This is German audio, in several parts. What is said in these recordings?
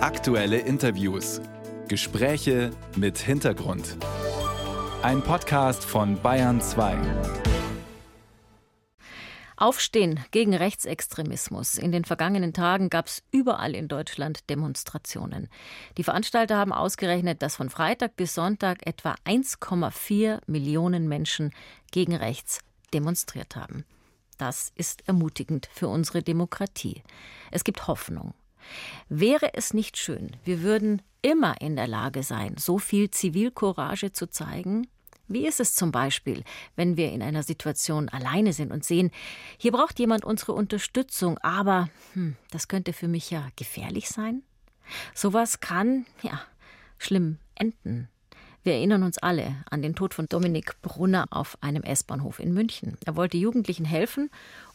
Aktuelle Interviews. Gespräche mit Hintergrund. Ein Podcast von Bayern 2. Aufstehen gegen Rechtsextremismus. In den vergangenen Tagen gab es überall in Deutschland Demonstrationen. Die Veranstalter haben ausgerechnet, dass von Freitag bis Sonntag etwa 1,4 Millionen Menschen gegen rechts demonstriert haben. Das ist ermutigend für unsere Demokratie. Es gibt Hoffnung. Wäre es nicht schön, wir würden immer in der Lage sein, so viel Zivilcourage zu zeigen? Wie ist es zum Beispiel, wenn wir in einer Situation alleine sind und sehen, hier braucht jemand unsere Unterstützung, aber hm, das könnte für mich ja gefährlich sein? Sowas kann, ja, schlimm enden. Wir erinnern uns alle an den Tod von Dominik Brunner auf einem S-Bahnhof in München. Er wollte Jugendlichen helfen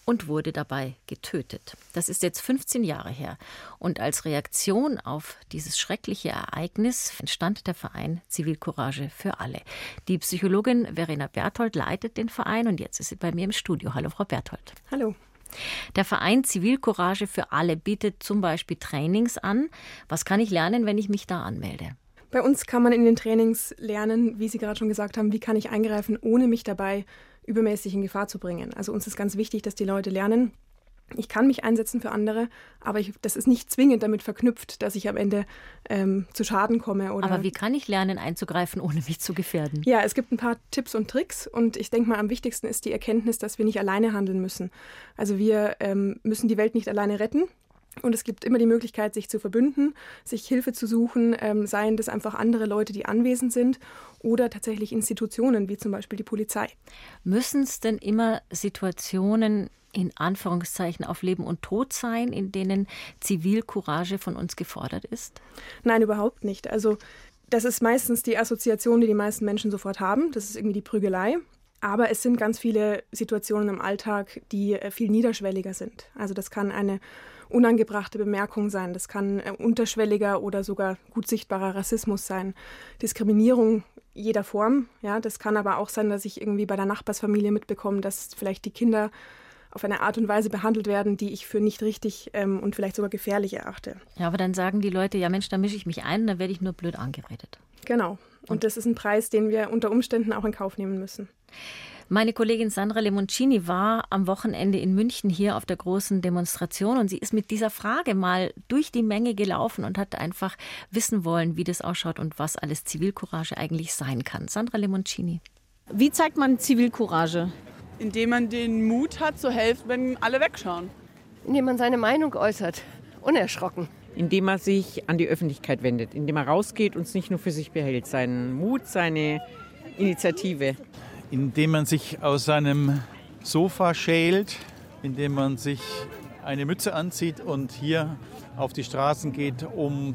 und wurde dabei getötet. Das ist jetzt 15 Jahre her. Und als Reaktion auf dieses schreckliche Ereignis entstand der Verein Zivilcourage für alle. Die Psychologin Verena Berthold leitet den Verein und jetzt ist sie bei mir im Studio. Hallo, Frau Berthold. Hallo. Der Verein Zivilcourage für alle bietet zum Beispiel Trainings an. Was kann ich lernen, wenn ich mich da anmelde? Bei uns kann man in den Trainings lernen, wie Sie gerade schon gesagt haben, wie kann ich eingreifen, ohne mich dabei übermäßig in Gefahr zu bringen. Also uns ist ganz wichtig, dass die Leute lernen, ich kann mich einsetzen für andere, aber ich, das ist nicht zwingend damit verknüpft, dass ich am Ende ähm, zu Schaden komme. Aber wie kann ich lernen, einzugreifen, ohne mich zu gefährden? Ja, es gibt ein paar Tipps und Tricks und ich denke mal, am wichtigsten ist die Erkenntnis, dass wir nicht alleine handeln müssen. Also wir ähm, müssen die Welt nicht alleine retten. Und es gibt immer die Möglichkeit, sich zu verbünden, sich Hilfe zu suchen, ähm, seien das einfach andere Leute, die anwesend sind oder tatsächlich Institutionen wie zum Beispiel die Polizei. Müssen es denn immer Situationen in Anführungszeichen auf Leben und Tod sein, in denen Zivilcourage von uns gefordert ist? Nein, überhaupt nicht. Also das ist meistens die Assoziation, die die meisten Menschen sofort haben. Das ist irgendwie die Prügelei. Aber es sind ganz viele Situationen im Alltag, die äh, viel niederschwelliger sind. Also das kann eine unangebrachte Bemerkung sein. Das kann äh, unterschwelliger oder sogar gut sichtbarer Rassismus sein. Diskriminierung jeder Form. Ja, das kann aber auch sein, dass ich irgendwie bei der Nachbarsfamilie mitbekomme, dass vielleicht die Kinder auf eine Art und Weise behandelt werden, die ich für nicht richtig ähm, und vielleicht sogar gefährlich erachte. Ja, aber dann sagen die Leute, ja Mensch, da mische ich mich ein, da werde ich nur blöd angeredet. Genau. Und, und das ist ein Preis, den wir unter Umständen auch in Kauf nehmen müssen. Meine Kollegin Sandra Lemoncini war am Wochenende in München hier auf der großen Demonstration und sie ist mit dieser Frage mal durch die Menge gelaufen und hat einfach wissen wollen, wie das ausschaut und was alles Zivilcourage eigentlich sein kann. Sandra Lemoncini. Wie zeigt man Zivilcourage? Indem man den Mut hat, zu helfen, wenn alle wegschauen. Indem man seine Meinung äußert, unerschrocken. Indem man sich an die Öffentlichkeit wendet, indem man rausgeht und es nicht nur für sich behält. Seinen Mut, seine Initiative indem man sich aus seinem Sofa schält, indem man sich eine Mütze anzieht und hier auf die Straßen geht, um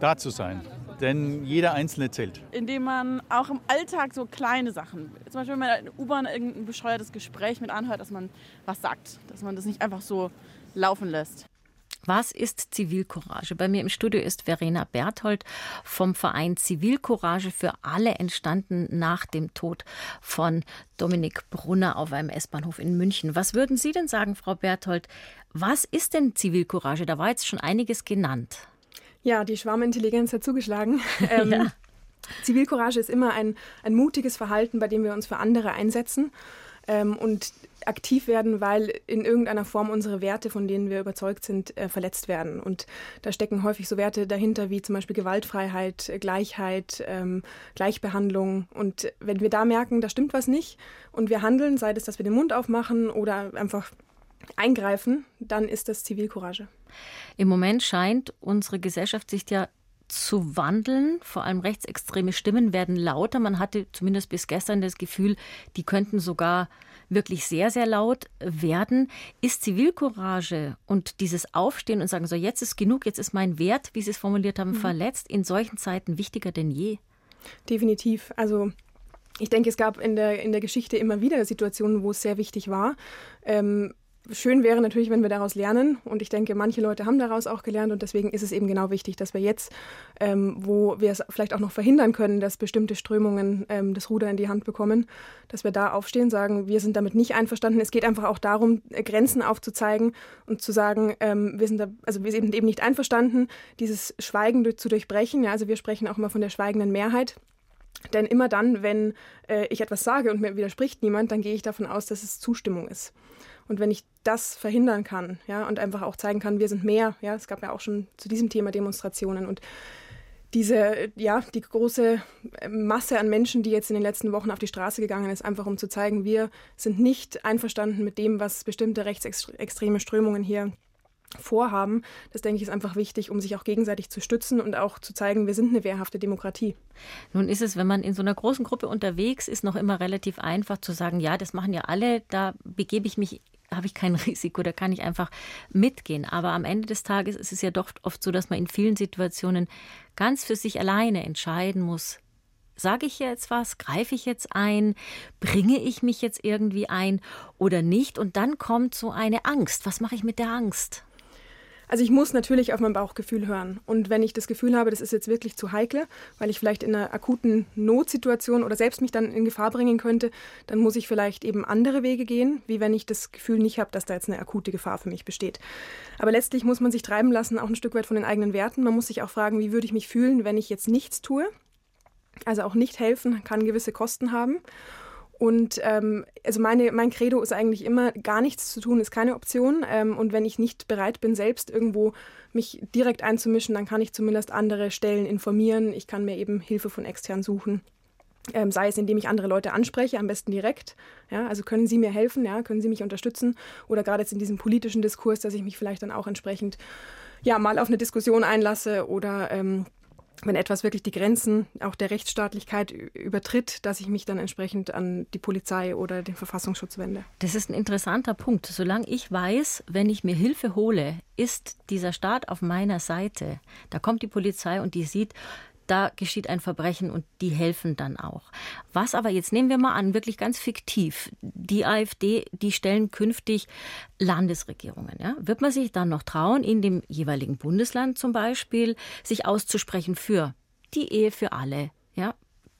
da zu sein. Denn jeder Einzelne zählt. Indem man auch im Alltag so kleine Sachen, zum Beispiel wenn man in der U-Bahn irgendein bescheuertes Gespräch mit anhört, dass man was sagt, dass man das nicht einfach so laufen lässt. Was ist Zivilcourage? Bei mir im Studio ist Verena Berthold vom Verein Zivilcourage für alle entstanden nach dem Tod von Dominik Brunner auf einem S-Bahnhof in München. Was würden Sie denn sagen, Frau Berthold? Was ist denn Zivilcourage? Da war jetzt schon einiges genannt. Ja, die Schwarmintelligenz hat zugeschlagen. Ähm, ja. Zivilcourage ist immer ein, ein mutiges Verhalten, bei dem wir uns für andere einsetzen ähm, und aktiv werden, weil in irgendeiner Form unsere Werte, von denen wir überzeugt sind, äh, verletzt werden. Und da stecken häufig so Werte dahinter wie zum Beispiel Gewaltfreiheit, Gleichheit, ähm, Gleichbehandlung. Und wenn wir da merken, da stimmt was nicht und wir handeln, sei es, dass wir den Mund aufmachen oder einfach eingreifen, dann ist das Zivilcourage. Im Moment scheint unsere Gesellschaft sich ja zu wandeln. Vor allem rechtsextreme Stimmen werden lauter. Man hatte zumindest bis gestern das Gefühl, die könnten sogar wirklich sehr, sehr laut werden. Ist Zivilcourage und dieses Aufstehen und sagen, so jetzt ist genug, jetzt ist mein Wert, wie Sie es formuliert haben, mhm. verletzt, in solchen Zeiten wichtiger denn je? Definitiv. Also ich denke, es gab in der, in der Geschichte immer wieder Situationen, wo es sehr wichtig war. Ähm, schön wäre natürlich, wenn wir daraus lernen. Und ich denke, manche Leute haben daraus auch gelernt. Und deswegen ist es eben genau wichtig, dass wir jetzt, ähm, wo wir es vielleicht auch noch verhindern können, dass bestimmte Strömungen ähm, das Ruder in die Hand bekommen, dass wir da aufstehen, sagen, wir sind damit nicht einverstanden. Es geht einfach auch darum, äh, Grenzen aufzuzeigen und zu sagen, ähm, wir sind da, also wir sind eben nicht einverstanden, dieses Schweigen zu durchbrechen. Ja, also wir sprechen auch immer von der schweigenden Mehrheit. Denn immer dann, wenn äh, ich etwas sage und mir widerspricht niemand, dann gehe ich davon aus, dass es Zustimmung ist. Und wenn ich das verhindern kann, ja, und einfach auch zeigen kann, wir sind mehr, ja, es gab ja auch schon zu diesem Thema Demonstrationen und diese, ja, die große Masse an Menschen, die jetzt in den letzten Wochen auf die Straße gegangen ist, einfach um zu zeigen, wir sind nicht einverstanden mit dem, was bestimmte rechtsextreme Strömungen hier vorhaben. Das denke ich ist einfach wichtig, um sich auch gegenseitig zu stützen und auch zu zeigen, wir sind eine wehrhafte Demokratie. Nun ist es, wenn man in so einer großen Gruppe unterwegs ist, noch immer relativ einfach zu sagen, ja, das machen ja alle, da begebe ich mich habe ich kein Risiko, da kann ich einfach mitgehen. Aber am Ende des Tages ist es ja doch oft so, dass man in vielen Situationen ganz für sich alleine entscheiden muss. Sage ich jetzt was? Greife ich jetzt ein? Bringe ich mich jetzt irgendwie ein oder nicht? Und dann kommt so eine Angst. Was mache ich mit der Angst? Also ich muss natürlich auf mein Bauchgefühl hören. Und wenn ich das Gefühl habe, das ist jetzt wirklich zu heikel, weil ich vielleicht in einer akuten Notsituation oder selbst mich dann in Gefahr bringen könnte, dann muss ich vielleicht eben andere Wege gehen, wie wenn ich das Gefühl nicht habe, dass da jetzt eine akute Gefahr für mich besteht. Aber letztlich muss man sich treiben lassen, auch ein Stück weit von den eigenen Werten. Man muss sich auch fragen, wie würde ich mich fühlen, wenn ich jetzt nichts tue. Also auch nicht helfen kann gewisse Kosten haben. Und ähm, also meine, mein Credo ist eigentlich immer, gar nichts zu tun ist keine Option. Ähm, und wenn ich nicht bereit bin, selbst irgendwo mich direkt einzumischen, dann kann ich zumindest andere Stellen informieren. Ich kann mir eben Hilfe von extern suchen. Ähm, sei es, indem ich andere Leute anspreche, am besten direkt. Ja, also können Sie mir helfen, ja, können Sie mich unterstützen? Oder gerade jetzt in diesem politischen Diskurs, dass ich mich vielleicht dann auch entsprechend ja, mal auf eine Diskussion einlasse oder ähm, wenn etwas wirklich die Grenzen auch der Rechtsstaatlichkeit übertritt, dass ich mich dann entsprechend an die Polizei oder den Verfassungsschutz wende. Das ist ein interessanter Punkt. Solange ich weiß, wenn ich mir Hilfe hole, ist dieser Staat auf meiner Seite. Da kommt die Polizei und die sieht, da geschieht ein Verbrechen und die helfen dann auch. Was aber jetzt nehmen wir mal an, wirklich ganz fiktiv, die AfD, die stellen künftig Landesregierungen. Ja? Wird man sich dann noch trauen, in dem jeweiligen Bundesland zum Beispiel sich auszusprechen für die Ehe für alle, ja,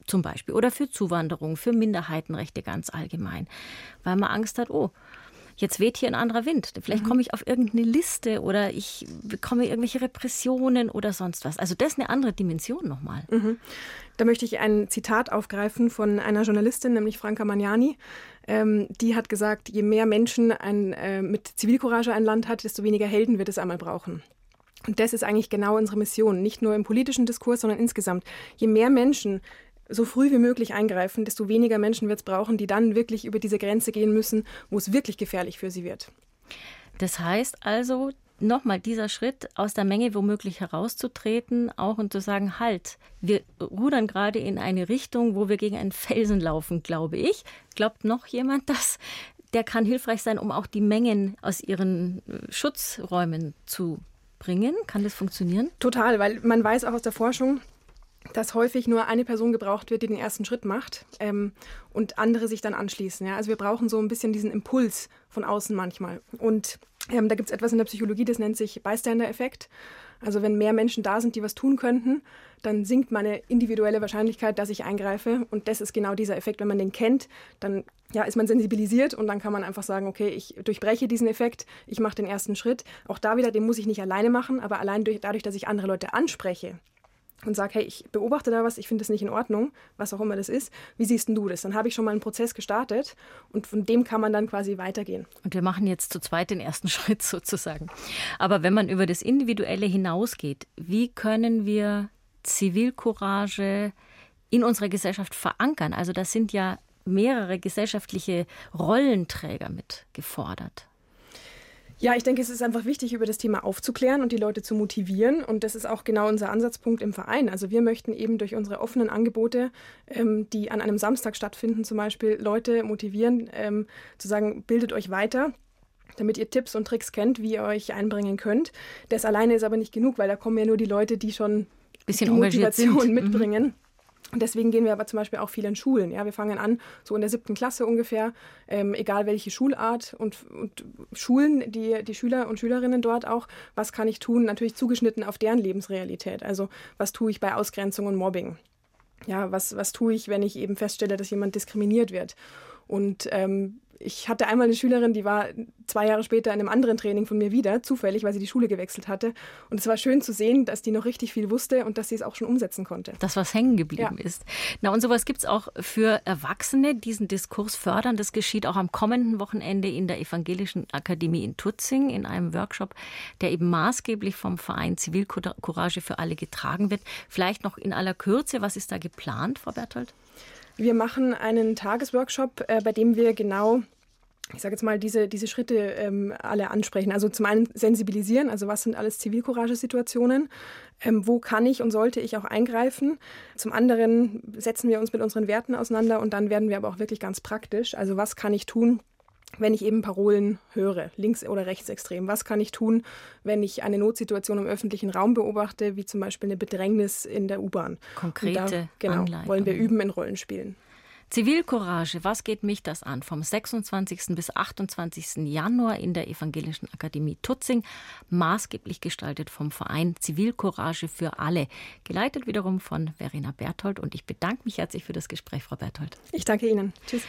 zum Beispiel, oder für Zuwanderung, für Minderheitenrechte ganz allgemein, weil man Angst hat, oh, jetzt weht hier ein anderer Wind. Vielleicht mhm. komme ich auf irgendeine Liste oder ich bekomme irgendwelche Repressionen oder sonst was. Also das ist eine andere Dimension nochmal. Mhm. Da möchte ich ein Zitat aufgreifen von einer Journalistin, nämlich Franca Magnani. Ähm, die hat gesagt, je mehr Menschen ein, äh, mit Zivilcourage ein Land hat, desto weniger Helden wird es einmal brauchen. Und das ist eigentlich genau unsere Mission, nicht nur im politischen Diskurs, sondern insgesamt. Je mehr Menschen so früh wie möglich eingreifen, desto weniger Menschen wird es brauchen, die dann wirklich über diese Grenze gehen müssen, wo es wirklich gefährlich für sie wird. Das heißt also, nochmal dieser Schritt aus der Menge womöglich herauszutreten, auch und zu sagen, halt, wir rudern gerade in eine Richtung, wo wir gegen einen Felsen laufen, glaube ich. Glaubt noch jemand das? Der kann hilfreich sein, um auch die Mengen aus ihren äh, Schutzräumen zu bringen. Kann das funktionieren? Total, weil man weiß auch aus der Forschung, dass häufig nur eine Person gebraucht wird, die den ersten Schritt macht ähm, und andere sich dann anschließen. Ja? Also wir brauchen so ein bisschen diesen Impuls von außen manchmal. Und ähm, da gibt es etwas in der Psychologie, das nennt sich Bystander-Effekt. Also wenn mehr Menschen da sind, die was tun könnten, dann sinkt meine individuelle Wahrscheinlichkeit, dass ich eingreife. Und das ist genau dieser Effekt. Wenn man den kennt, dann ja, ist man sensibilisiert und dann kann man einfach sagen, okay, ich durchbreche diesen Effekt, ich mache den ersten Schritt. Auch da wieder, den muss ich nicht alleine machen, aber allein durch, dadurch, dass ich andere Leute anspreche, und sage, hey, ich beobachte da was, ich finde das nicht in Ordnung, was auch immer das ist. Wie siehst du das? Dann habe ich schon mal einen Prozess gestartet und von dem kann man dann quasi weitergehen. Und wir machen jetzt zu zweit den ersten Schritt sozusagen. Aber wenn man über das Individuelle hinausgeht, wie können wir Zivilcourage in unserer Gesellschaft verankern? Also das sind ja mehrere gesellschaftliche Rollenträger mit gefordert. Ja, ich denke, es ist einfach wichtig, über das Thema aufzuklären und die Leute zu motivieren. Und das ist auch genau unser Ansatzpunkt im Verein. Also wir möchten eben durch unsere offenen Angebote, ähm, die an einem Samstag stattfinden, zum Beispiel Leute motivieren, ähm, zu sagen, bildet euch weiter damit ihr Tipps und Tricks kennt, wie ihr euch einbringen könnt. Das alleine ist aber nicht genug, weil da kommen ja nur die Leute, die schon Bisschen die Motivation sind. Mitbringen. Mhm. Deswegen gehen wir aber zum Beispiel auch viel in Schulen. Ja, wir fangen an, so in der siebten Klasse ungefähr, ähm, egal welche Schulart und, und Schulen, die, die Schüler und Schülerinnen dort auch, was kann ich tun? Natürlich zugeschnitten auf deren Lebensrealität. Also was tue ich bei Ausgrenzung und Mobbing? Ja, was, was tue ich, wenn ich eben feststelle, dass jemand diskriminiert wird? Und ähm, ich hatte einmal eine Schülerin, die war zwei Jahre später in einem anderen Training von mir wieder, zufällig, weil sie die Schule gewechselt hatte. Und es war schön zu sehen, dass die noch richtig viel wusste und dass sie es auch schon umsetzen konnte. Das, was hängen geblieben ja. ist. Na, und sowas gibt es auch für Erwachsene, diesen Diskurs fördern. Das geschieht auch am kommenden Wochenende in der Evangelischen Akademie in Tutzing in einem Workshop, der eben maßgeblich vom Verein Zivilcourage für alle getragen wird. Vielleicht noch in aller Kürze, was ist da geplant, Frau Berthold? Wir machen einen Tagesworkshop, äh, bei dem wir genau ich sage jetzt mal, diese, diese Schritte ähm, alle ansprechen. Also zum einen sensibilisieren, also was sind alles Zivilcourage-Situationen, ähm, wo kann ich und sollte ich auch eingreifen. Zum anderen setzen wir uns mit unseren Werten auseinander und dann werden wir aber auch wirklich ganz praktisch. Also was kann ich tun, wenn ich eben Parolen höre, links- oder rechtsextrem? Was kann ich tun, wenn ich eine Notsituation im öffentlichen Raum beobachte, wie zum Beispiel eine Bedrängnis in der U-Bahn? Konkrete da, genau, Anleitung. wollen wir üben in Rollenspielen. Zivilcourage, was geht mich das an? Vom 26. bis 28. Januar in der Evangelischen Akademie Tutzing, maßgeblich gestaltet vom Verein Zivilcourage für alle, geleitet wiederum von Verena Berthold. Und ich bedanke mich herzlich für das Gespräch, Frau Berthold. Ich danke Ihnen. Tschüss.